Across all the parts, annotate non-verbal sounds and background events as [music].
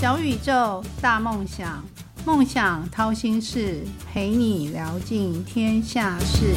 小宇宙，大梦想，梦想掏心事，陪你聊尽天下事。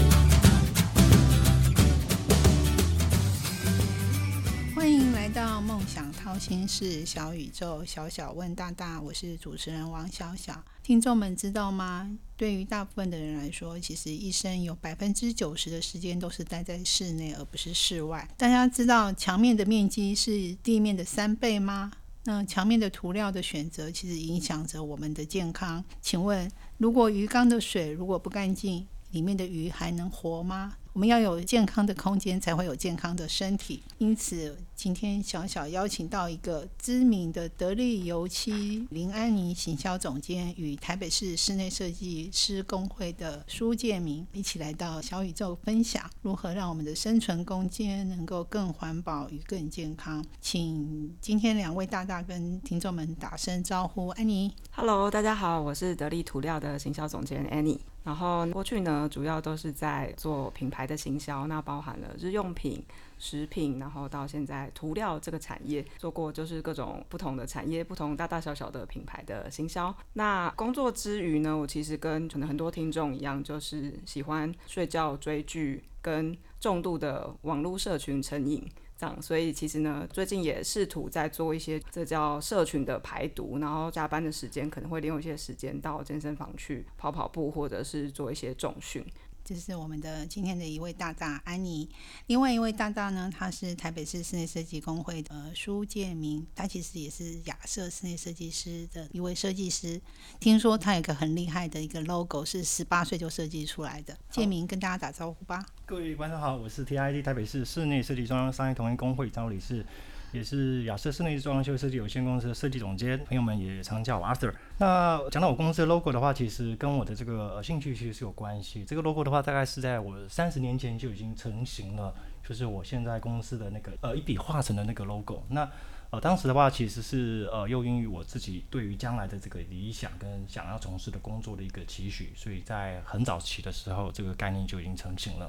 欢迎来到梦想掏心事，小宇宙，小小问大大，我是主持人王小小。听众们知道吗？对于大部分的人来说，其实一生有百分之九十的时间都是待在室内，而不是室外。大家知道墙面的面积是地面的三倍吗？那墙面的涂料的选择，其实影响着我们的健康。请问，如果鱼缸的水如果不干净，里面的鱼还能活吗？我们要有健康的空间，才会有健康的身体。因此，今天小小邀请到一个知名的得力油漆林安妮行销总监与台北市室内设计师工会的苏建明，一起来到小宇宙分享如何让我们的生存空间能够更环保与更健康。请今天两位大大跟听众们打声招呼。安妮，Hello，大家好，我是得力涂料的行销总监 Annie。然后过去呢，主要都是在做品牌的行销，那包含了日用品、食品，然后到现在涂料这个产业做过，就是各种不同的产业、不同大大小小的品牌的行销。那工作之余呢，我其实跟可能很多听众一样，就是喜欢睡觉、追剧，跟重度的网络社群成瘾这样。所以其实呢，最近也试图在做一些这叫社群的排毒，然后加班的时间可能会利用一些时间到健身房去跑跑步，或者是做一些重训。这是我们的今天的一位大大安妮，另外一位大大呢，他是台北市室内设计工会的苏建明，他其实也是亚瑟室内设计师的一位设计师。听说他有个很厉害的一个 logo，是十八岁就设计出来的。建明跟大家打招呼吧。各位观众好，我是 TID 台北市室内设计中央商业同业工会张理事。也是亚瑟室内装修设计有限公司的设计总监，朋友们也常叫我 Arthur。那讲到我公司的 logo 的话，其实跟我的这个兴趣其实是有关系。这个 logo 的话，大概是在我三十年前就已经成型了，就是我现在公司的那个呃一笔画成的那个 logo。那呃当时的话，其实是呃又因于我自己对于将来的这个理想跟想要从事的工作的一个期许，所以在很早期的时候，这个概念就已经成型了。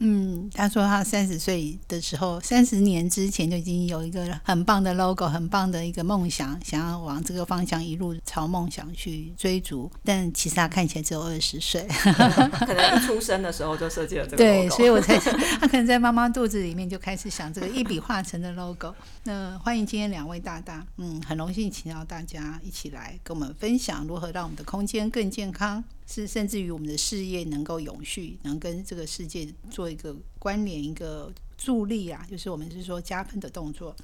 嗯，他说他三十岁的时候，三十年之前就已经有一个很棒的 logo，很棒的一个梦想，想要往这个方向一路朝梦想去追逐。但其实他看起来只有二十岁，[laughs] [laughs] 可能一出生的时候就设计了这个。对，所以我才他可能在妈妈肚子里面就开始想这个一笔画成的 logo。那欢迎今天两位大大，嗯，很荣幸请到大家一起来跟我们分享如何让我们的空间更健康。是，甚至于我们的事业能够永续，能跟这个世界做一个关联、一个助力啊，就是我们是说加分的动作。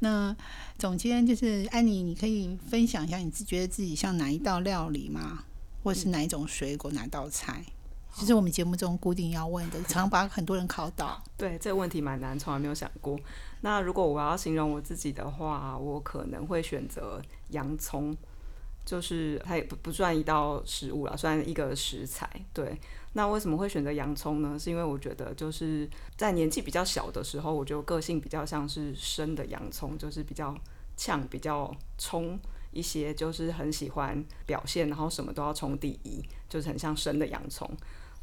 那总监就是安妮，你可以分享一下，你自觉得自己像哪一道料理吗？或者是哪一种水果、哪道菜？这是我们节目中固定要问的，常把很多人考倒。对，这个问题蛮难，从来没有想过。那如果我要形容我自己的话，我可能会选择洋葱。就是它也不不算一道食物了，算一个食材。对，那为什么会选择洋葱呢？是因为我觉得就是在年纪比较小的时候，我就个性比较像是生的洋葱，就是比较呛、比较冲一些，就是很喜欢表现，然后什么都要冲第一，就是很像生的洋葱。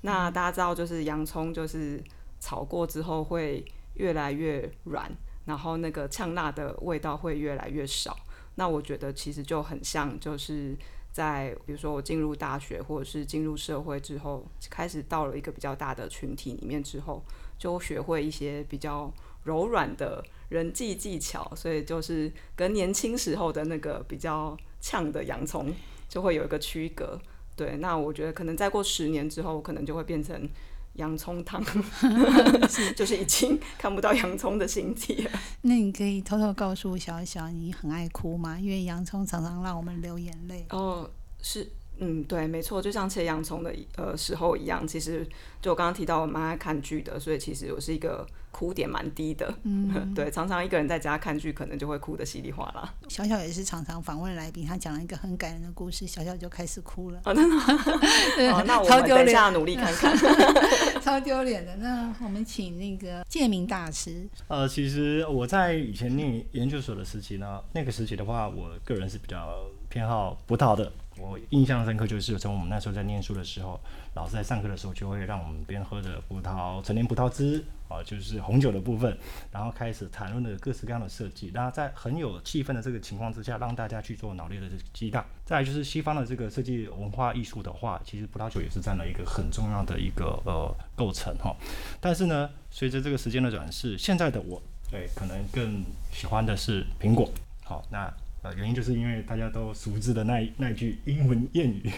那大家知道，就是洋葱就是炒过之后会越来越软，然后那个呛辣的味道会越来越少。那我觉得其实就很像，就是在比如说我进入大学或者是进入社会之后，开始到了一个比较大的群体里面之后，就学会一些比较柔软的人际技巧，所以就是跟年轻时候的那个比较呛的洋葱就会有一个区隔。对，那我觉得可能再过十年之后，可能就会变成。洋葱汤，[laughs] [laughs] 就是已经看不到洋葱的形体了。那你可以偷偷告诉小小，你很爱哭吗？因为洋葱常常让我们流眼泪。哦，是。嗯，对，没错，就像切洋葱的呃时候一样，其实就我刚刚提到我蛮爱看剧的，所以其实我是一个哭点蛮低的。嗯，[laughs] 对，常常一个人在家看剧，可能就会哭的稀里哗啦。小小也是常常访问来宾，他讲了一个很感人的故事，小小就开始哭了。真的？[laughs] 好，那我们等一下努力看看。[laughs] 超丢脸的。那我们请那个建明大师。呃，其实我在以前念研究所的时期呢，那个时期的话，我个人是比较偏好葡萄的。我印象深刻就是从我们那时候在念书的时候，老师在上课的时候就会让我们边喝着葡萄陈年葡萄汁啊，就是红酒的部分，然后开始谈论的各式各样的设计。那在很有气氛的这个情况之下，让大家去做脑力的激荡。再来就是西方的这个设计文化艺术的话，其实葡萄酒也是占了一个很重要的一个呃构成哈。但是呢，随着这个时间的转世，现在的我对可能更喜欢的是苹果。好，那。呃，原因就是因为大家都熟知的那那句英文谚语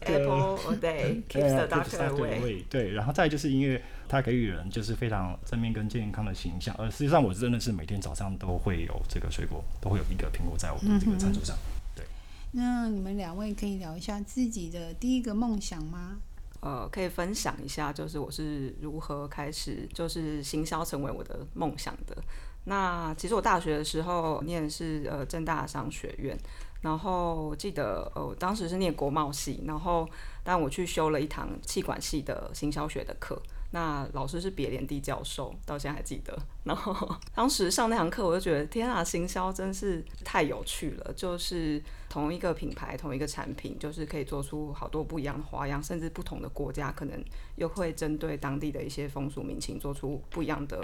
，Apple a [laughs] day keeps the doctor away。对，然后再就是因为它给予人就是非常正面跟健康的形象，而实际上我真的是每天早上都会有这个水果，都会有一个苹果在我的这个餐桌上。对。那你们两位可以聊一下自己的第一个梦想吗？呃，可以分享一下，就是我是如何开始就是行销成为我的梦想的。那其实我大学的时候念是呃正大商学院，然后记得呃当时是念国贸系，然后但我去修了一堂气管系的行销学的课，那老师是别联地教授，到现在还记得。然后当时上那堂课，我就觉得天啊，行销真是太有趣了，就是同一个品牌、同一个产品，就是可以做出好多不一样的花样，甚至不同的国家可能又会针对当地的一些风俗民情做出不一样的。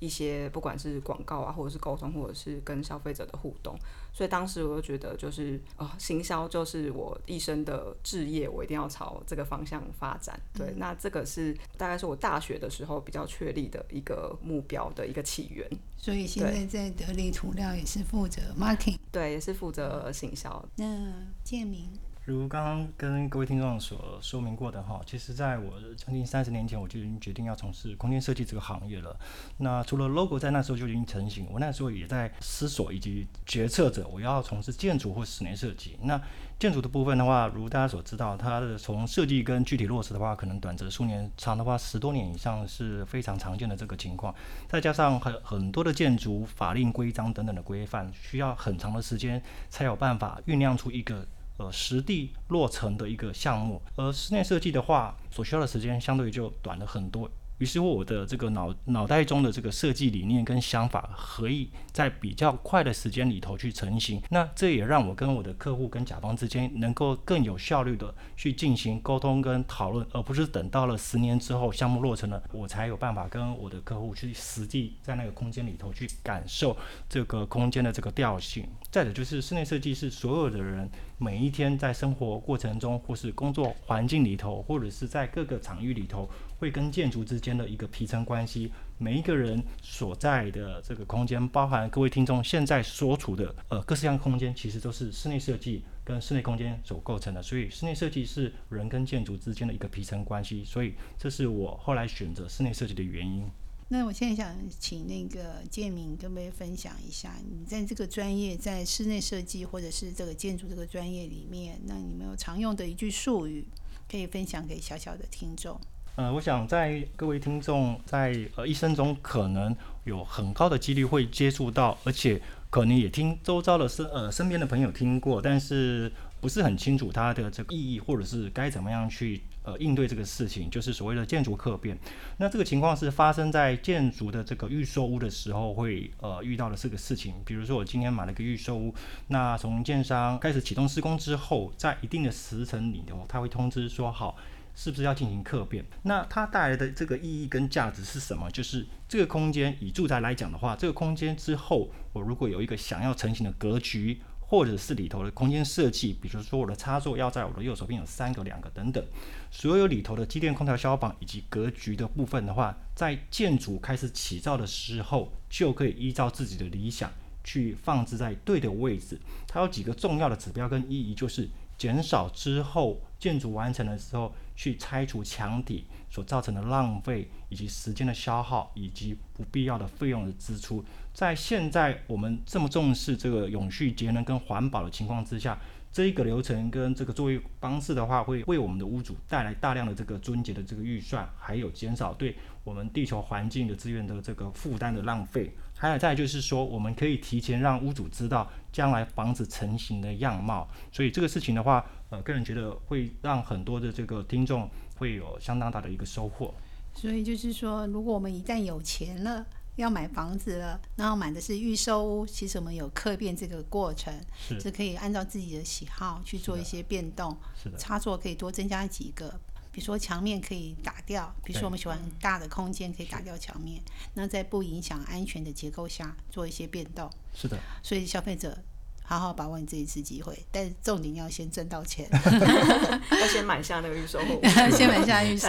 一些不管是广告啊，或者是沟通，或者是跟消费者的互动，所以当时我就觉得，就是哦，行销就是我一生的志业，我一定要朝这个方向发展。对，那这个是大概是我大学的时候比较确立的一个目标的一个起源。所以现在在得力涂料也是负责 marketing，对，也是负责行销。那建明。如刚刚跟各位听众所说明过的哈，其实在我将近三十年前，我就已经决定要从事空间设计这个行业了。那除了 logo 在那时候就已经成型，我那时候也在思索以及决策着我要从事建筑或室内设计。那建筑的部分的话，如大家所知道，它的从设计跟具体落实的话，可能短则数年，长的话十多年以上是非常常见的这个情况。再加上很很多的建筑法令规章等等的规范，需要很长的时间才有办法酝酿出一个。呃，实地落成的一个项目，而室内设计的话，所需要的时间相对于就短了很多。于是乎，我的这个脑脑袋中的这个设计理念跟想法，可以在比较快的时间里头去成型。那这也让我跟我的客户跟甲方之间能够更有效率的去进行沟通跟讨论，而不是等到了十年之后项目落成了，我才有办法跟我的客户去实际在那个空间里头去感受这个空间的这个调性。再者就是室内设计是所有的人每一天在生活过程中，或是工作环境里头，或者是在各个场域里头。会跟建筑之间的一个皮层关系，每一个人所在的这个空间，包含各位听众现在所处的呃各式各样空间，其实都是室内设计跟室内空间所构成的。所以室内设计是人跟建筑之间的一个皮层关系，所以这是我后来选择室内设计的原因。那我现在想请那个建明跟各位分享一下，你在这个专业，在室内设计或者是这个建筑这个专业里面，那你们有常用的一句术语，可以分享给小小的听众。呃，我想在各位听众在呃一生中，可能有很高的几率会接触到，而且可能也听周遭的身呃身边的朋友听过，但是不是很清楚它的这个意义，或者是该怎么样去呃应对这个事情，就是所谓的建筑客变。那这个情况是发生在建筑的这个预售屋的时候会呃遇到的这个事情。比如说我今天买了个预售屋，那从建商开始启动施工之后，在一定的时辰里头，他会通知说好。是不是要进行客变？那它带来的这个意义跟价值是什么？就是这个空间以住宅来讲的话，这个空间之后，我如果有一个想要成型的格局，或者是里头的空间设计，比如说我的插座要在我的右手边有三个、两个等等，所有里头的机电、空调、消防以及格局的部分的话，在建筑开始起造的时候，就可以依照自己的理想去放置在对的位置。它有几个重要的指标跟意义，就是减少之后建筑完成的时候。去拆除墙体所造成的浪费，以及时间的消耗，以及不必要的费用的支出。在现在我们这么重视这个永续节能跟环保的情况之下，这一个流程跟这个作业方式的话，会为我们的屋主带来大量的这个终结的这个预算，还有减少对我们地球环境的资源的这个负担的浪费。还有再就是说，我们可以提前让屋主知道将来房子成型的样貌。所以这个事情的话，呃，个人觉得会让很多的这个听众会有相当大的一个收获。所以就是说，如果我们一旦有钱了。要买房子了，然后买的是预售屋，其实我们有客变这个过程，是是可以按照自己的喜好去做一些变动，是的，插座可以多增加几个。比如说墙面可以打掉，比如说我们喜欢大的空间，可以打掉墙面，那在不影响安全的结构下做一些变动。是的，所以消费者好好把握你这一次机会，但是重点要先挣到钱，[laughs] 要先买下那个预售户，[laughs] 先买下预售。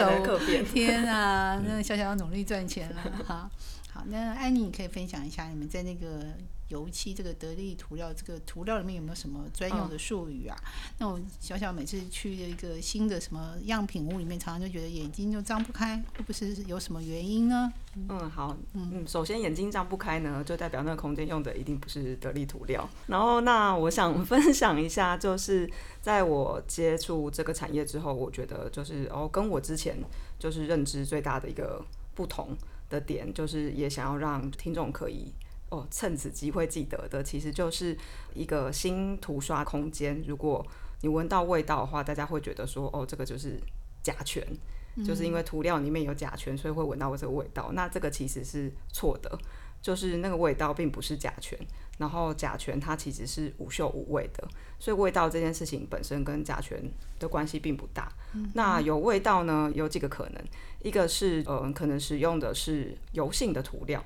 天啊，那个小小要努力赚钱了哈。好，那安妮，你可以分享一下你们在那个油漆这个得力涂料这个涂料里面有没有什么专用的术语啊？那我小小每次去一个新的什么样品屋里面，常常就觉得眼睛就张不开，会不是有什么原因呢？嗯，好，嗯，首先眼睛张不开呢，就代表那个空间用的一定不是得力涂料。然后，那我想分享一下，就是在我接触这个产业之后，我觉得就是哦，跟我之前就是认知最大的一个不同的点，就是也想要让听众可以哦趁此机会记得的，其实就是一个新涂刷空间。如果你闻到味道的话，大家会觉得说哦，这个就是甲醛。就是因为涂料里面有甲醛，所以会闻到这个味道。那这个其实是错的，就是那个味道并不是甲醛，然后甲醛它其实是无嗅无味的，所以味道这件事情本身跟甲醛的关系并不大。那有味道呢，有几个可能，一个是呃可能使用的是油性的涂料，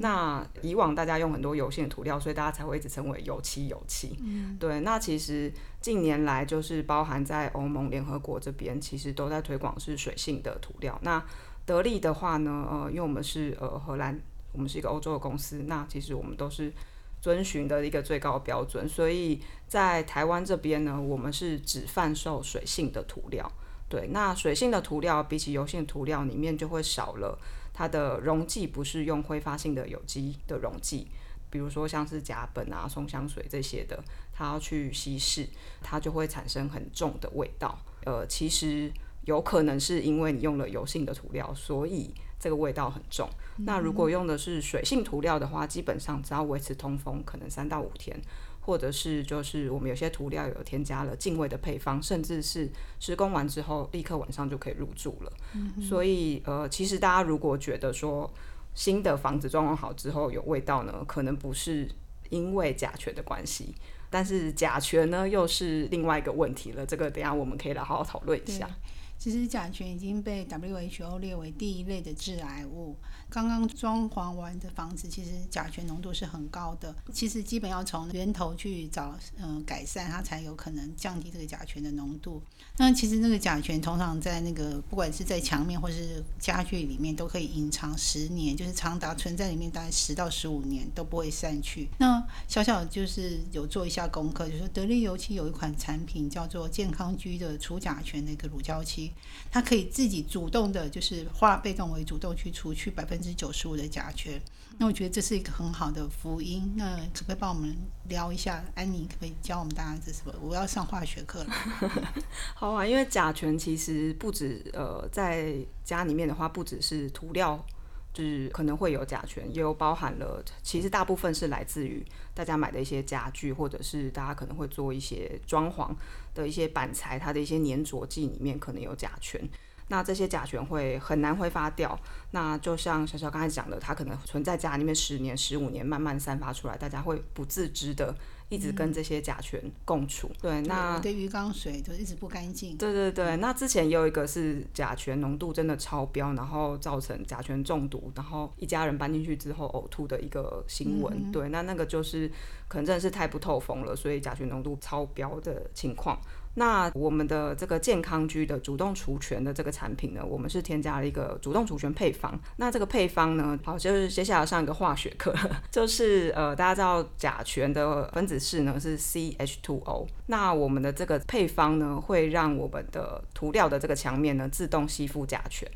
那以往大家用很多油性的涂料，所以大家才会一直称为油漆油漆。对，那其实近年来就是包含在欧盟联合国这边，其实都在推广是水性的涂料。那得力的话呢，呃，因为我们是呃荷兰，我们是一个欧洲的公司，那其实我们都是遵循的一个最高标准，所以在台湾这边呢，我们是只贩售水性的涂料。对，那水性的涂料比起油性涂料里面就会少了它的溶剂，不是用挥发性的有机的溶剂，比如说像是甲苯啊、松香水这些的，它要去稀释，它就会产生很重的味道。呃，其实有可能是因为你用了油性的涂料，所以这个味道很重。那如果用的是水性涂料的话，基本上只要维持通风，可能三到五天。或者是就是我们有些涂料有添加了净味的配方，甚至是施工完之后立刻晚上就可以入住了。所以呃，其实大家如果觉得说新的房子装潢好之后有味道呢，可能不是因为甲醛的关系，但是甲醛呢又是另外一个问题了。这个等一下我们可以来好好讨论一下。其实甲醛已经被 WHO 列为第一类的致癌物。刚刚装潢完的房子，其实甲醛浓度是很高的。其实基本要从源头去找，嗯、改善，它才有可能降低这个甲醛的浓度。那其实那个甲醛通常在那个不管是在墙面或是家具里面，都可以隐藏十年，就是长达存在里面大概十到十五年都不会散去。那小小就是有做一下功课，就是说得力油漆有一款产品叫做健康居的除甲醛的一个乳胶漆，它可以自己主动的，就是化被动为主动去除去百分之九十五的甲醛。那我觉得这是一个很好的福音。那可不可以帮我们聊一下？安妮可不可以教我们大家这是什么？我要上化学课了。[laughs] 好啊，因为甲醛其实不止呃，在家里面的话，不只是涂料，就是可能会有甲醛，也有包含了，其实大部分是来自于大家买的一些家具，或者是大家可能会做一些装潢的一些板材，它的一些粘着剂里面可能有甲醛。那这些甲醛会很难挥发掉，那就像小小刚才讲的，它可能存在家里面十年、十五年，慢慢散发出来，大家会不自知的一直跟这些甲醛共处。对，那我的鱼缸水就一直不干净。对对对，那之前也有一个是甲醛浓度真的超标，然后造成甲醛中毒，然后一家人搬进去之后呕吐的一个新闻。对，那那个就是可能真的是太不透风了，所以甲醛浓度超标的情况。那我们的这个健康居的主动除醛的这个产品呢，我们是添加了一个主动除醛配方。那这个配方呢，好，就是接下来上一个化学课，[laughs] 就是呃，大家知道甲醛的分子式呢是 CH2O O。那我们的这个配方呢，会让我们的涂料的这个墙面呢自动吸附甲醛，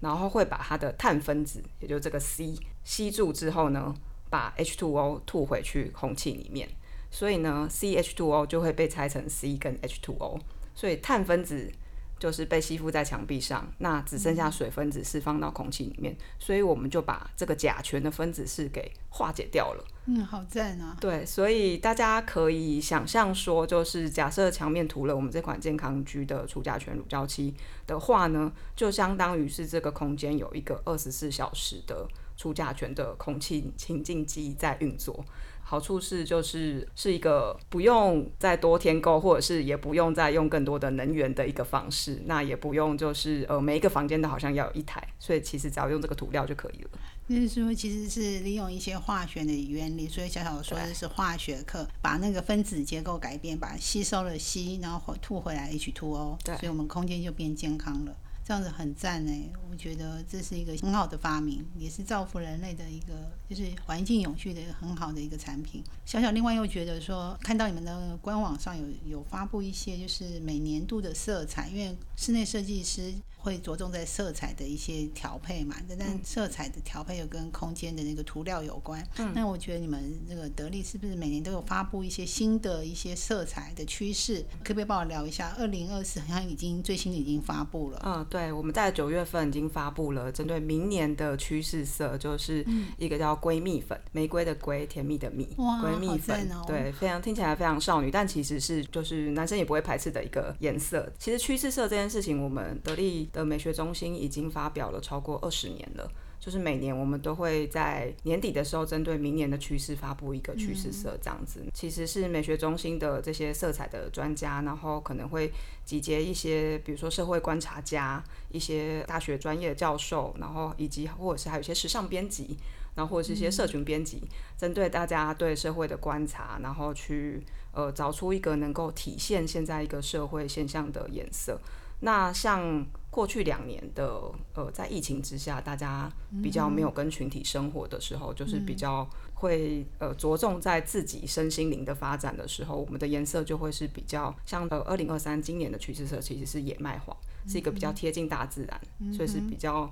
然后会把它的碳分子，也就是这个 C 吸住之后呢，把 H2O 吐回去空气里面。所以呢，CH2O 就会被拆成 C 跟 H2O，所以碳分子就是被吸附在墙壁上，那只剩下水分子释放到空气里面，所以我们就把这个甲醛的分子式给化解掉了。嗯，好赞啊！对，所以大家可以想象说，就是假设墙面涂了我们这款健康居的除甲醛乳胶漆的话呢，就相当于是这个空间有一个二十四小时的除甲醛的空气清净机在运作。好处是就是是一个不用再多添购，或者是也不用再用更多的能源的一个方式。那也不用就是呃每一个房间都好像要有一台，所以其实只要用这个涂料就可以了。就是说，其实是利用一些化学的原理，所以小小说的是化学课，把那个分子结构改变，把吸收了硒，然后吐回来 H2O，对，所以我们空间就变健康了。这样子很赞哎，我觉得这是一个很好的发明，也是造福人类的一个，就是环境永续的一个很好的一个产品。小小另外又觉得说，看到你们的官网上有有发布一些就是每年度的色彩，因为室内设计师。会着重在色彩的一些调配嘛？但色彩的调配又跟空间的那个涂料有关。那我觉得你们那个得力是不是每年都有发布一些新的一些色彩的趋势？可不可以帮我聊一下？二零二四好像已经最新的已经发布了。嗯，对，我们在九月份已经发布了针对明年的趋势色，就是一个叫闺蜜粉，玫瑰的瑰，甜蜜的蜜，闺蜜粉。对，非常听起来非常少女，但其实是就是男生也不会排斥的一个颜色。其实趋势色这件事情，我们得力。的美学中心已经发表了超过二十年了，就是每年我们都会在年底的时候，针对明年的趋势发布一个趋势色，这样子。其实是美学中心的这些色彩的专家，然后可能会集结一些，比如说社会观察家、一些大学专业的教授，然后以及或者是还有一些时尚编辑，然后或者是一些社群编辑，针对大家对社会的观察，然后去呃找出一个能够体现现在一个社会现象的颜色。那像过去两年的呃，在疫情之下，大家比较没有跟群体生活的时候，就是比较会呃着重在自己身心灵的发展的时候，我们的颜色就会是比较像呃二零二三今年的趋势色其实是野麦黄，是一个比较贴近大自然，所以是比较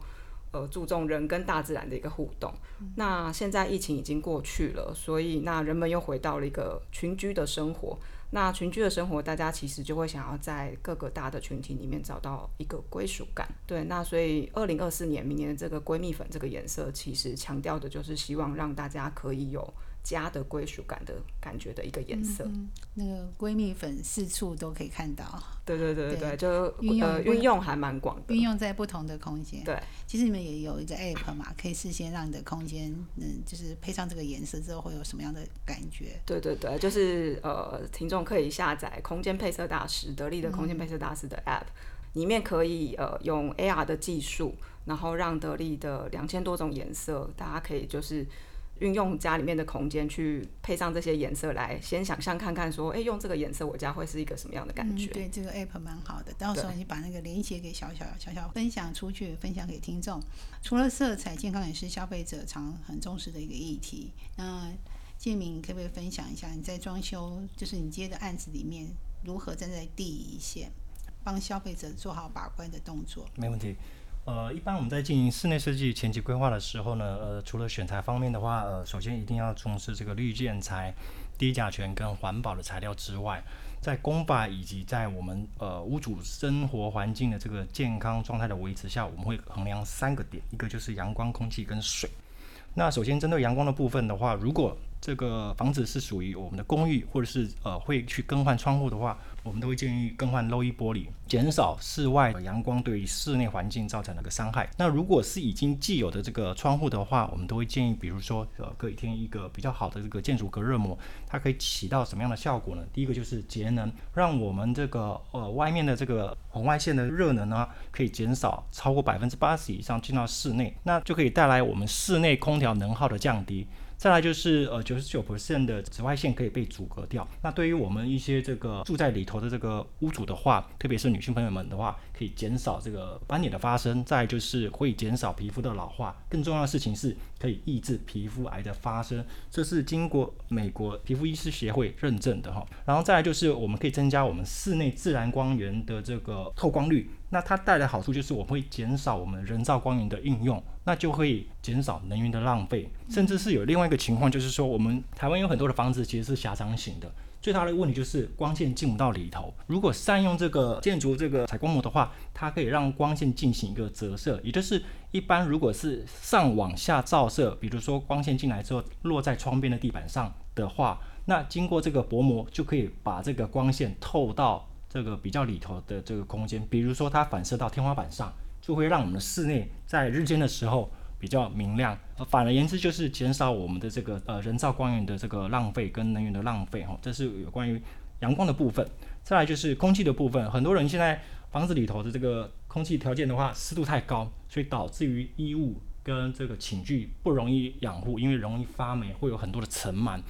呃注重人跟大自然的一个互动。那现在疫情已经过去了，所以那人们又回到了一个群居的生活。那群居的生活，大家其实就会想要在各个大的群体里面找到一个归属感。对，那所以二零二四年明年的这个闺蜜粉这个颜色，其实强调的就是希望让大家可以有。家的归属感的感觉的一个颜色，那个闺蜜粉四处都可以看到。对对对对就运用运用还蛮广的，运用在不同的空间。对，其实你们也有一个 app 嘛，可以事先让你的空间，嗯，就是配上这个颜色之后会有什么样的感觉？对对对，就是呃，听众可以下载空间配色大师得力的空间配色大师的 app，里面可以呃用 AR 的技术，然后让得力的两千多种颜色，大家可以就是。运用家里面的空间去配上这些颜色来，先想象看看说，哎，用这个颜色我家会是一个什么样的感觉？对，这个 app 蛮好的，到时候你把那个连接给小小小小分享出去，分享给听众。除了色彩，健康也是消费者常很重视的一个议题。那建明可不可以分享一下你在装修，就是你接的案子里面，如何站在第一线，帮消费者做好把关的动作？没问题。呃，一般我们在进行室内设计前期规划的时候呢，呃，除了选材方面的话，呃，首先一定要重视这个绿建材、低甲醛跟环保的材料之外，在工法以及在我们呃屋主生活环境的这个健康状态的维持下，我们会衡量三个点，一个就是阳光、空气跟水。那首先针对阳光的部分的话，如果这个房子是属于我们的公寓，或者是呃会去更换窗户的话，我们都会建议更换漏衣玻璃，减少室外阳光对于室内环境造成的个伤害。那如果是已经既有的这个窗户的话，我们都会建议，比如说呃隔一天一个比较好的这个建筑隔热膜，它可以起到什么样的效果呢？第一个就是节能，让我们这个呃外面的这个红外线的热能呢，可以减少超过百分之八十以上进到室内，那就可以带来我们室内空调能耗的降低。再来就是呃九十九 percent 的紫外线可以被阻隔掉。那对于我们一些这个住在里头的这个屋主的话，特别是女性朋友们的话，可以减少这个斑点的发生。再就是会减少皮肤的老化。更重要的事情是可以抑制皮肤癌的发生，这是经过美国皮肤医师协会认证的哈。然后再来就是我们可以增加我们室内自然光源的这个透光率。那它带来好处就是我们会减少我们人造光源的应用。那就会减少能源的浪费，甚至是有另外一个情况，就是说我们台湾有很多的房子其实是狭长型的，最大的问题就是光线进不到里头。如果善用这个建筑这个采光膜的话，它可以让光线进行一个折射，也就是一般如果是上往下照射，比如说光线进来之后落在窗边的地板上的话，那经过这个薄膜就可以把这个光线透到这个比较里头的这个空间，比如说它反射到天花板上。就会让我们的室内在日间的时候比较明亮。呃，反而言之就是减少我们的这个呃人造光源的这个浪费跟能源的浪费哈。这是有关于阳光的部分。再来就是空气的部分，很多人现在房子里头的这个空气条件的话，湿度太高，所以导致于衣物跟这个寝具不容易养护，因为容易发霉，会有很多的尘螨。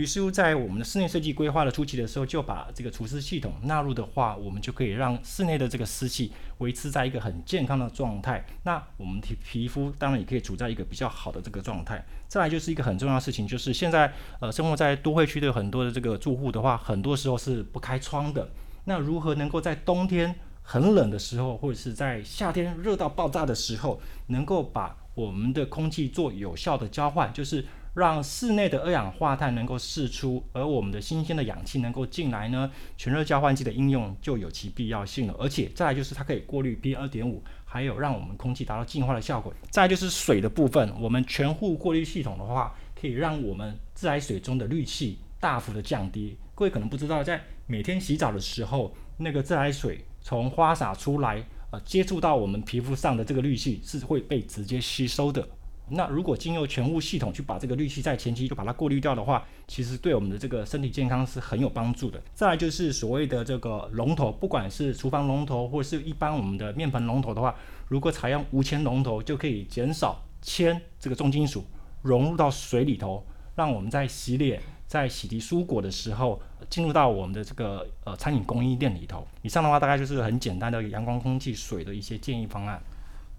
于是乎，在我们的室内设计规划的初期的时候，就把这个除湿系统纳入的话，我们就可以让室内的这个湿气维持在一个很健康的状态。那我们皮皮肤当然也可以处在一个比较好的这个状态。再来就是一个很重要的事情，就是现在呃生活在都会区的很多的这个住户的话，很多时候是不开窗的。那如何能够在冬天很冷的时候，或者是在夏天热到爆炸的时候，能够把我们的空气做有效的交换，就是。让室内的二氧化碳能够释出，而我们的新鲜的氧气能够进来呢？全热交换器的应用就有其必要性了。而且再来就是它可以过滤 P 二点五，还有让我们空气达到净化的效果。再就是水的部分，我们全户过滤系统的话，可以让我们自来水中的氯气大幅的降低。各位可能不知道，在每天洗澡的时候，那个自来水从花洒出来，呃，接触到我们皮肤上的这个氯气是会被直接吸收的。那如果经由全屋系统去把这个氯气在前期就把它过滤掉的话，其实对我们的这个身体健康是很有帮助的。再来就是所谓的这个龙头，不管是厨房龙头或是一般我们的面盆龙头的话，如果采用无铅龙头，就可以减少铅这个重金属融入到水里头，让我们在洗脸、在洗涤蔬果的时候，进入到我们的这个呃餐饮供应链里头。以上的话大概就是很简单的阳光、空气、水的一些建议方案。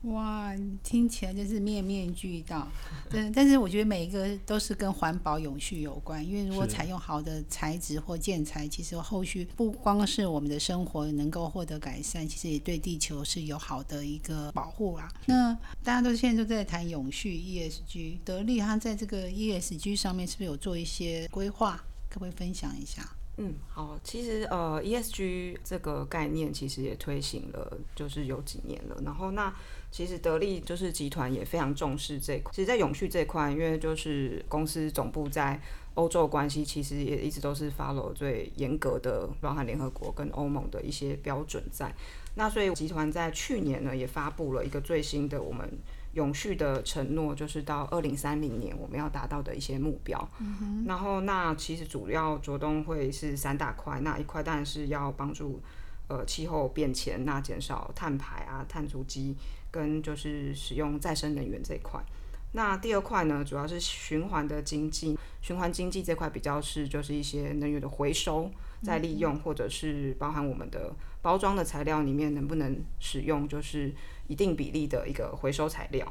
哇，听起来就是面面俱到，[laughs] 嗯，但是我觉得每一个都是跟环保永续有关，因为如果采用好的材质或建材，其实后续不光是我们的生活能够获得改善，其实也对地球是有好的一个保护啦。那大家都现在都在谈永续 ESG，得利它在这个 ESG 上面是不是有做一些规划？可不可以分享一下？嗯，好，其实呃，ESG 这个概念其实也推行了，就是有几年了，然后那。其实得力就是集团也非常重视这块。其实，在永续这块，因为就是公司总部在欧洲关系，其实也一直都是 follow 最严格的，包含联合国跟欧盟的一些标准在。那所以集团在去年呢，也发布了一个最新的我们永续的承诺，就是到二零三零年我们要达到的一些目标。然后，那其实主要着重会是三大块，那一块当然是要帮助呃气候变迁，那减少碳排啊、碳足迹。跟就是使用再生能源这一块，那第二块呢，主要是循环的经济，循环经济这块比较是就是一些能源的回收、再利用，或者是包含我们的包装的材料里面能不能使用就是一定比例的一个回收材料。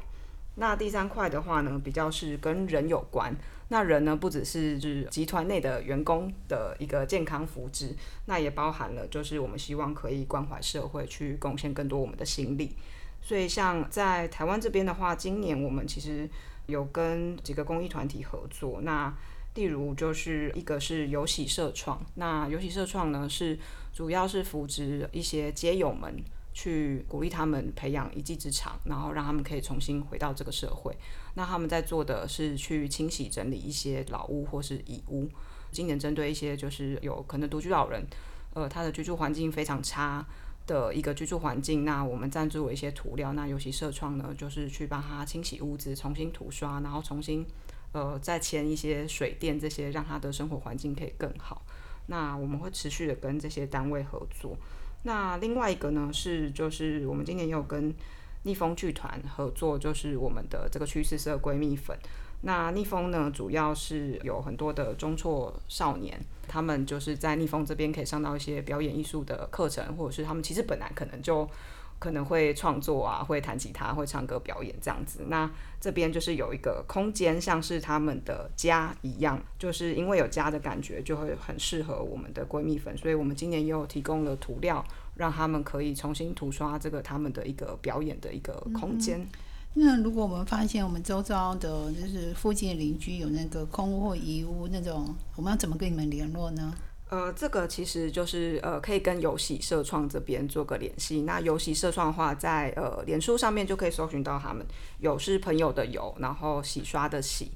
那第三块的话呢，比较是跟人有关，那人呢不只是是集团内的员工的一个健康福祉，那也包含了就是我们希望可以关怀社会，去贡献更多我们的心力。所以，像在台湾这边的话，今年我们其实有跟几个公益团体合作。那例如就是一个是游戏社创，那游戏社创呢是主要是扶植一些街友们，去鼓励他们培养一技之长，然后让他们可以重新回到这个社会。那他们在做的是去清洗整理一些老屋或是遗屋。今年针对一些就是有可能独居老人，呃，他的居住环境非常差。的一个居住环境，那我们赞助了一些涂料，那尤其社创呢，就是去帮他清洗屋子，重新涂刷，然后重新呃再签一些水电这些，让他的生活环境可以更好。那我们会持续的跟这些单位合作。那另外一个呢是，就是我们今年也有跟逆风剧团合作，就是我们的这个趋势色闺蜜粉。那逆风呢，主要是有很多的中辍少年，他们就是在逆风这边可以上到一些表演艺术的课程，或者是他们其实本来可能就可能会创作啊，会弹吉他，会唱歌表演这样子。那这边就是有一个空间，像是他们的家一样，就是因为有家的感觉，就会很适合我们的闺蜜粉。所以我们今年也有提供了涂料，让他们可以重新涂刷这个他们的一个表演的一个空间。那如果我们发现我们周遭的，就是附近的邻居有那个空屋或遗屋那种，我们要怎么跟你们联络呢？呃，这个其实就是呃，可以跟游戏社创这边做个联系。那游戏社创的话，在呃脸书上面就可以搜寻到他们。有是朋友的有，然后洗刷的洗，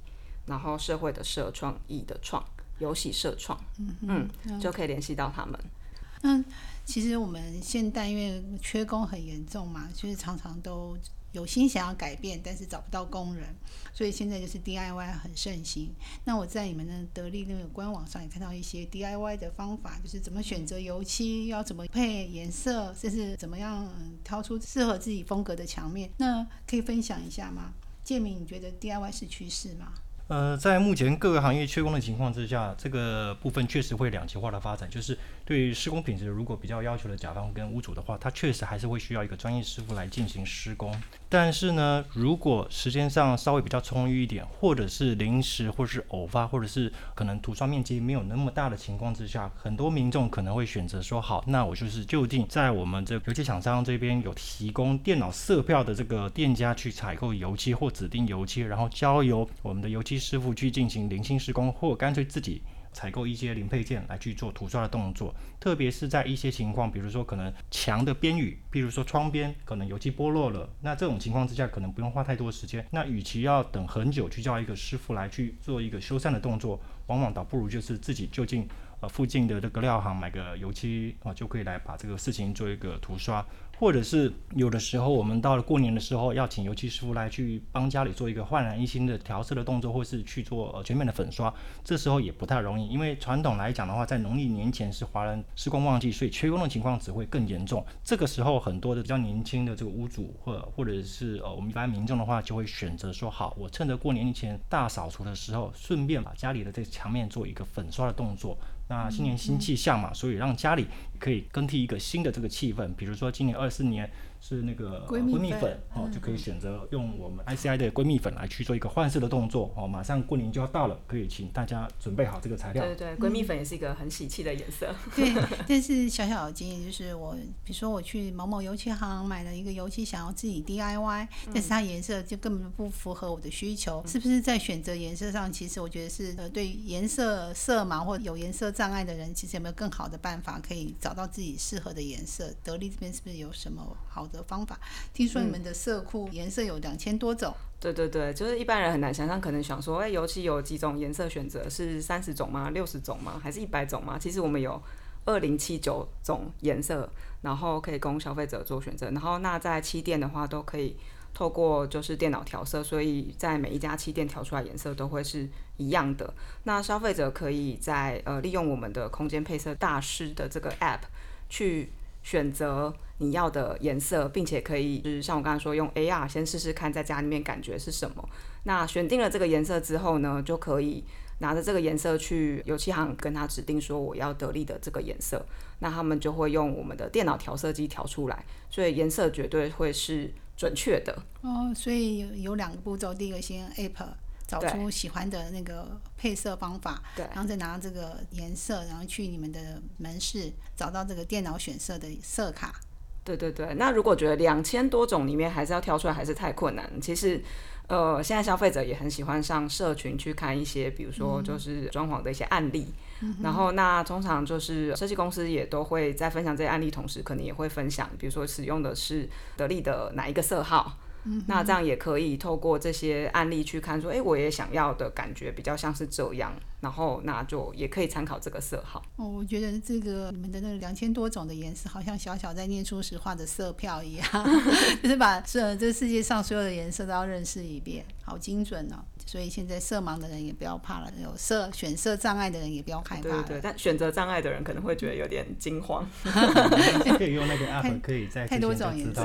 然后社会的社创意的创，游戏社创，嗯嗯，就可以联系到他们。那其实我们现代因为缺工很严重嘛，就是常常都。有心想要改变，但是找不到工人，所以现在就是 DIY 很盛行。那我在你们的得力那个官网上也看到一些 DIY 的方法，就是怎么选择油漆，要怎么配颜色，甚至怎么样挑出适合自己风格的墙面。那可以分享一下吗？建明，你觉得 DIY 是趋势吗？呃，在目前各个行业缺工的情况之下，这个部分确实会两极化的发展。就是对于施工品质如果比较要求的甲方跟屋主的话，他确实还是会需要一个专业师傅来进行施工。但是呢，如果时间上稍微比较充裕一点，或者是临时，或者是偶发，或者是可能涂刷面积没有那么大的情况之下，很多民众可能会选择说：好，那我就是就近在我们这油漆厂商这边有提供电脑色票的这个店家去采购油漆或指定油漆，然后交由我们的油漆。师傅去进行零星施工，或干脆自己采购一些零配件来去做涂刷的动作。特别是在一些情况，比如说可能墙的边雨，比如说窗边可能油漆剥落了，那这种情况之下可能不用花太多时间。那与其要等很久去叫一个师傅来去做一个修缮的动作，往往倒不如就是自己就近附近的这个料行买个油漆啊，就可以来把这个事情做一个涂刷。或者是有的时候，我们到了过年的时候，要请油漆师傅来去帮家里做一个焕然一新的调色的动作，或是去做呃全面的粉刷，这时候也不太容易，因为传统来讲的话，在农历年前是华人施工旺季，所以缺工的情况只会更严重。这个时候，很多的比较年轻的这个屋主，或或者是呃我们一般民众的话，就会选择说，好，我趁着过年前大扫除的时候，顺便把家里的这墙面做一个粉刷的动作。那新年新气象嘛，所以让家里可以更替一个新的这个气氛，比如说今年二四年。是那个闺蜜粉哦，就可以选择用我们 ICI 的闺蜜粉来去做一个换色的动作哦。马上过年就要到了，可以请大家准备好这个材料。对对对，闺蜜粉也是一个很喜气的颜色。[laughs] 对，但是小小的经验就是，我比如说我去某某油漆行买了一个油漆，想要自己 DIY，但是它颜色就根本不符合我的需求，是不是在选择颜色上，其实我觉得是呃对颜色色盲或有颜色障碍的人，其实有没有更好的办法可以找到自己适合的颜色？得力这边是不是有什么好的方法？听说你们的色库颜色有两千多种，对对对，就是一般人很难想象，可能想说，哎，油漆有几种颜色选择，是三十种吗？六十种吗？还是一百种吗？其实我们有二零七九种颜色，然后可以供消费者做选择。然后那在漆店的话，都可以透过就是电脑调色，所以在每一家漆店调出来颜色都会是一样的。那消费者可以在呃利用我们的空间配色大师的这个 app 去。选择你要的颜色，并且可以就是像我刚才说，用 AR 先试试看，在家里面感觉是什么。那选定了这个颜色之后呢，就可以拿着这个颜色去油漆行跟他指定说我要得力的这个颜色，那他们就会用我们的电脑调色机调出来，所以颜色绝对会是准确的。哦，所以有有两个步骤，第一个先 App。找出喜欢的那个配色方法，对，然后再拿这个颜色，然后去你们的门市找到这个电脑选色的色卡。对对对，那如果觉得两千多种里面还是要挑出来，还是太困难。其实，呃，现在消费者也很喜欢上社群去看一些，比如说就是装潢的一些案例。然后，那通常就是设计公司也都会在分享这些案例同时，可能也会分享，比如说使用的是得力的哪一个色号。那这样也可以透过这些案例去看，说，哎，我也想要的感觉比较像是这样，然后那就也可以参考这个色号。哦，我觉得这个你们的那两千多种的颜色，好像小小在念书时画的色票一样，[laughs] 就是把这这世界上所有的颜色都要认识一遍，好精准哦。所以现在色盲的人也不要怕了，有色选色障碍的人也不要害怕。对对，但选择障碍的人可能会觉得有点惊慌。[laughs] 可以用那个 app，可以在太多种颜色。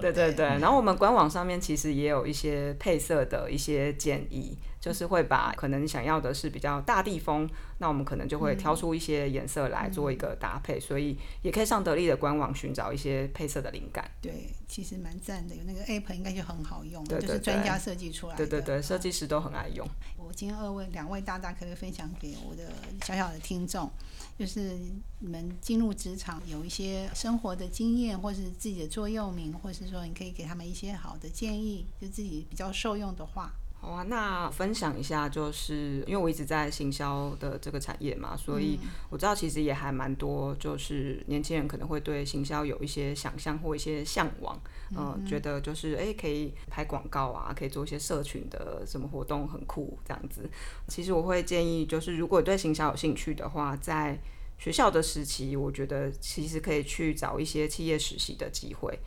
对对对，然后我们官网上面其实也有一些配色的一些建议。就是会把可能想要的是比较大地风，那我们可能就会挑出一些颜色来做一个搭配，所以也可以上得力的官网寻找一些配色的灵感。对，其实蛮赞的，有那个 app 应该就很好用，就是专家设计出来的。对对对，设计师都很爱用。我今天二位两位大大可以分享给我的小小的听众，就是你们进入职场有一些生活的经验，或是自己的座右铭，或是说你可以给他们一些好的建议，就自己比较受用的话。好啊，那分享一下，就是因为我一直在行销的这个产业嘛，所以我知道其实也还蛮多，就是年轻人可能会对行销有一些想象或一些向往，嗯，觉得就是哎可以拍广告啊，可以做一些社群的什么活动很酷这样子。其实我会建议，就是如果对行销有兴趣的话，在学校的时期，我觉得其实可以去找一些企业实习的机会。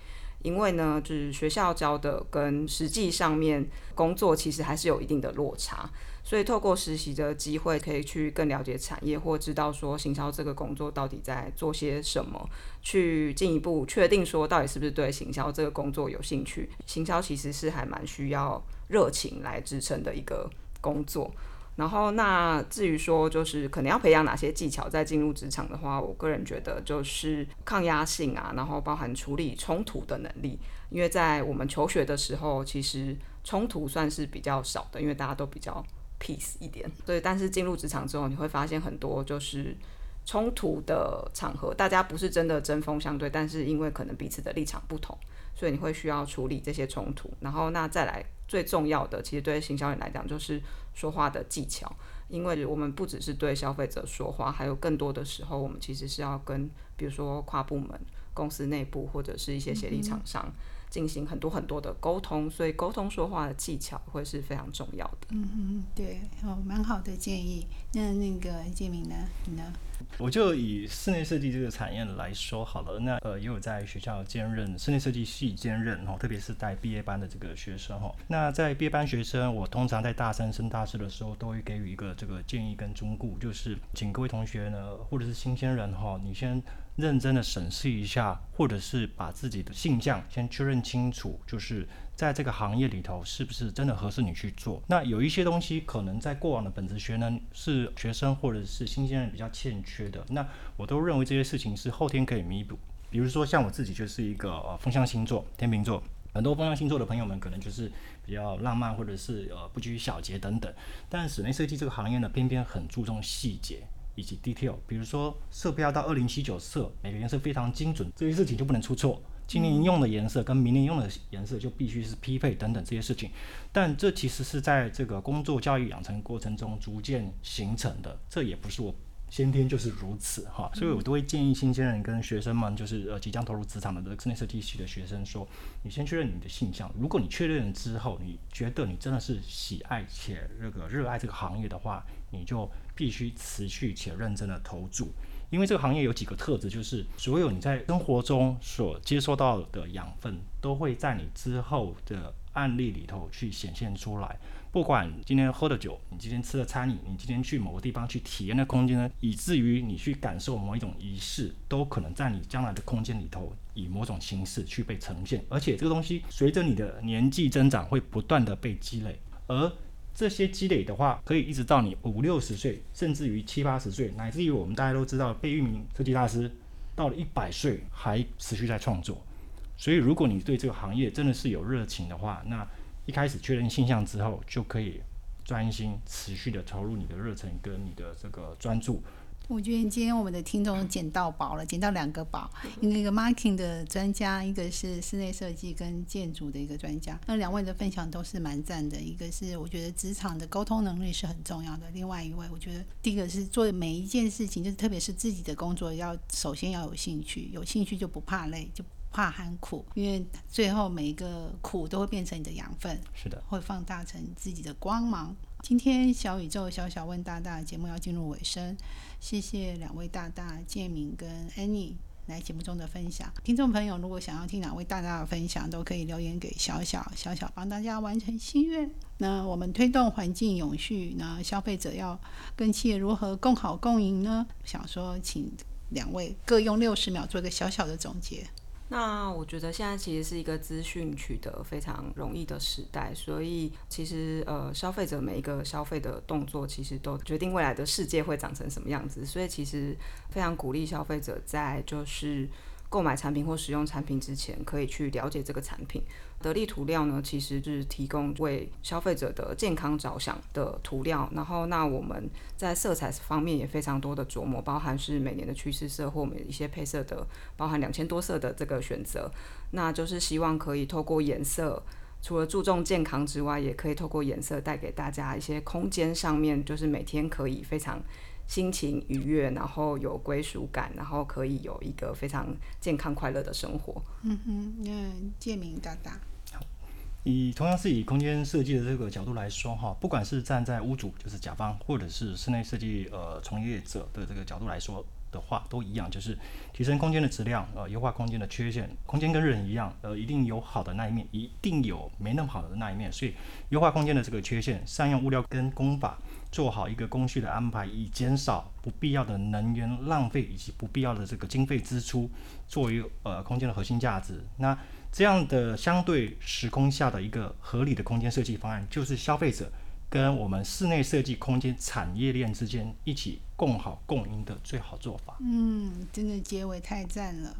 因为呢，就是学校教的跟实际上面工作其实还是有一定的落差，所以透过实习的机会，可以去更了解产业，或知道说行销这个工作到底在做些什么，去进一步确定说到底是不是对行销这个工作有兴趣。行销其实是还蛮需要热情来支撑的一个工作。然后，那至于说就是可能要培养哪些技巧，再进入职场的话，我个人觉得就是抗压性啊，然后包含处理冲突的能力。因为在我们求学的时候，其实冲突算是比较少的，因为大家都比较 peace 一点。对，但是进入职场之后，你会发现很多就是冲突的场合，大家不是真的针锋相对，但是因为可能彼此的立场不同，所以你会需要处理这些冲突。然后，那再来。最重要的，其实对行销人来讲，就是说话的技巧。因为我们不只是对消费者说话，还有更多的时候，我们其实是要跟，比如说跨部门、公司内部或者是一些协力厂商进行很多很多的沟通。所以，沟通说话的技巧会是非常重要的。嗯嗯，对，哦，蛮好的建议。那那个建明呢？你呢？我就以室内设计这个产业来说好了，那呃也有在学校兼任室内设计系兼任哦，特别是带毕业班的这个学生哈。那在毕业班学生，我通常在大三升大四的时候，都会给予一个这个建议跟忠告，就是请各位同学呢，或者是新鲜人哈，你先。认真的审视一下，或者是把自己的性向先确认清楚，就是在这个行业里头是不是真的合适你去做。那有一些东西可能在过往的本职学呢是学生或者是新鲜人比较欠缺的，那我都认为这些事情是后天可以弥补。比如说像我自己就是一个呃风象星座天秤座，很多风象星座的朋友们可能就是比较浪漫或者是呃不拘小节等等，但室内设计这个行业呢偏偏很注重细节。以及 detail，比如说色标到二零七九色，每个颜色非常精准，这些事情就不能出错。今年用的颜色跟明年用的颜色就必须是匹配等等这些事情。但这其实是在这个工作教育养成过程中逐渐形成的，这也不是我先天就是如此哈。所以我都会建议新鲜人跟学生们，就是呃即将投入职场的这个室内设计系的学生说，你先确认你的性向。如果你确认之后，你觉得你真的是喜爱且这个热爱这个行业的话，你就。必须持续且认真的投注，因为这个行业有几个特质，就是所有你在生活中所接收到的养分，都会在你之后的案例里头去显现出来。不管今天喝的酒，你今天吃的餐饮，你今天去某个地方去体验的空间呢，以至于你去感受某一种仪式，都可能在你将来的空间里头以某种形式去被呈现。而且这个东西随着你的年纪增长，会不断的被积累，而这些积累的话，可以一直到你五六十岁，甚至于七八十岁，乃至于我们大家都知道，贝聿铭设计大师到了一百岁还持续在创作。所以，如果你对这个行业真的是有热情的话，那一开始确认性向之后，就可以专心持续的投入你的热忱跟你的这个专注。我觉得今天我们的听众捡到宝了，捡到两个宝，一个 marketing 的专家，一个是室内设计跟建筑的一个专家。那两位的分享都是蛮赞的，一个是我觉得职场的沟通能力是很重要的，另外一位我觉得第一个是做每一件事情，就是特别是自己的工作，要首先要有兴趣，有兴趣就不怕累，就不怕喊苦，因为最后每一个苦都会变成你的养分，是的，会放大成自己的光芒。今天小宇宙小小问大大节目要进入尾声。谢谢两位大大建明跟 Annie 来节目中的分享。听众朋友，如果想要听两位大大的分享，都可以留言给小小小小，帮大家完成心愿。那我们推动环境永续，那消费者要跟企业如何共好共赢呢？想说，请两位各用六十秒做一个小小的总结。那我觉得现在其实是一个资讯取得非常容易的时代，所以其实呃消费者每一个消费的动作，其实都决定未来的世界会长成什么样子。所以其实非常鼓励消费者在就是购买产品或使用产品之前，可以去了解这个产品。得力涂料呢，其实是提供为消费者的健康着想的涂料。然后，那我们在色彩方面也非常多的琢磨，包含是每年的趋势色或我们一些配色的，包含两千多色的这个选择。那就是希望可以透过颜色，除了注重健康之外，也可以透过颜色带给大家一些空间上面，就是每天可以非常心情愉悦，然后有归属感，然后可以有一个非常健康快乐的生活。嗯哼，那建明大大。以同样是以空间设计的这个角度来说，哈，不管是站在屋主就是甲方，或者是室内设计呃从业者的这个角度来说，的话，都一样，就是提升空间的质量，呃，优化空间的缺陷。空间跟人一样，呃，一定有好的那一面，一定有没那么好的那一面。所以，优化空间的这个缺陷，善用物料跟工法，做好一个工序的安排，以减少不必要的能源浪费以及不必要的这个经费支出，作为呃空间的核心价值。那这样的相对时空下的一个合理的空间设计方案，就是消费者。跟我们室内设计空间产业链之间一起共好共赢的最好做法。嗯，真的结尾太赞了。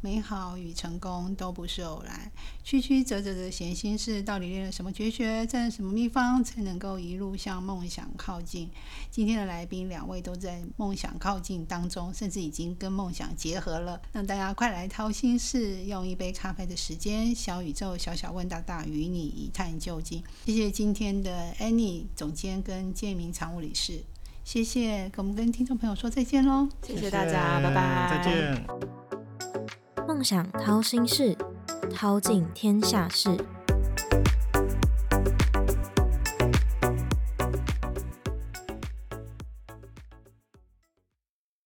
美好与成功都不是偶然，曲曲折折的闲心事，到底练了什么绝学，占了什么秘方，才能够一路向梦想靠近？今天的来宾两位都在梦想靠近当中，甚至已经跟梦想结合了。让大家快来掏心事，用一杯咖啡的时间，小宇宙小小问大大，与你一探究竟。谢谢今天的 Annie 总监跟建明常务理事，谢谢，我们跟听众朋友说再见喽，谢谢大家，拜拜，再见。梦想掏心事，掏尽天下事。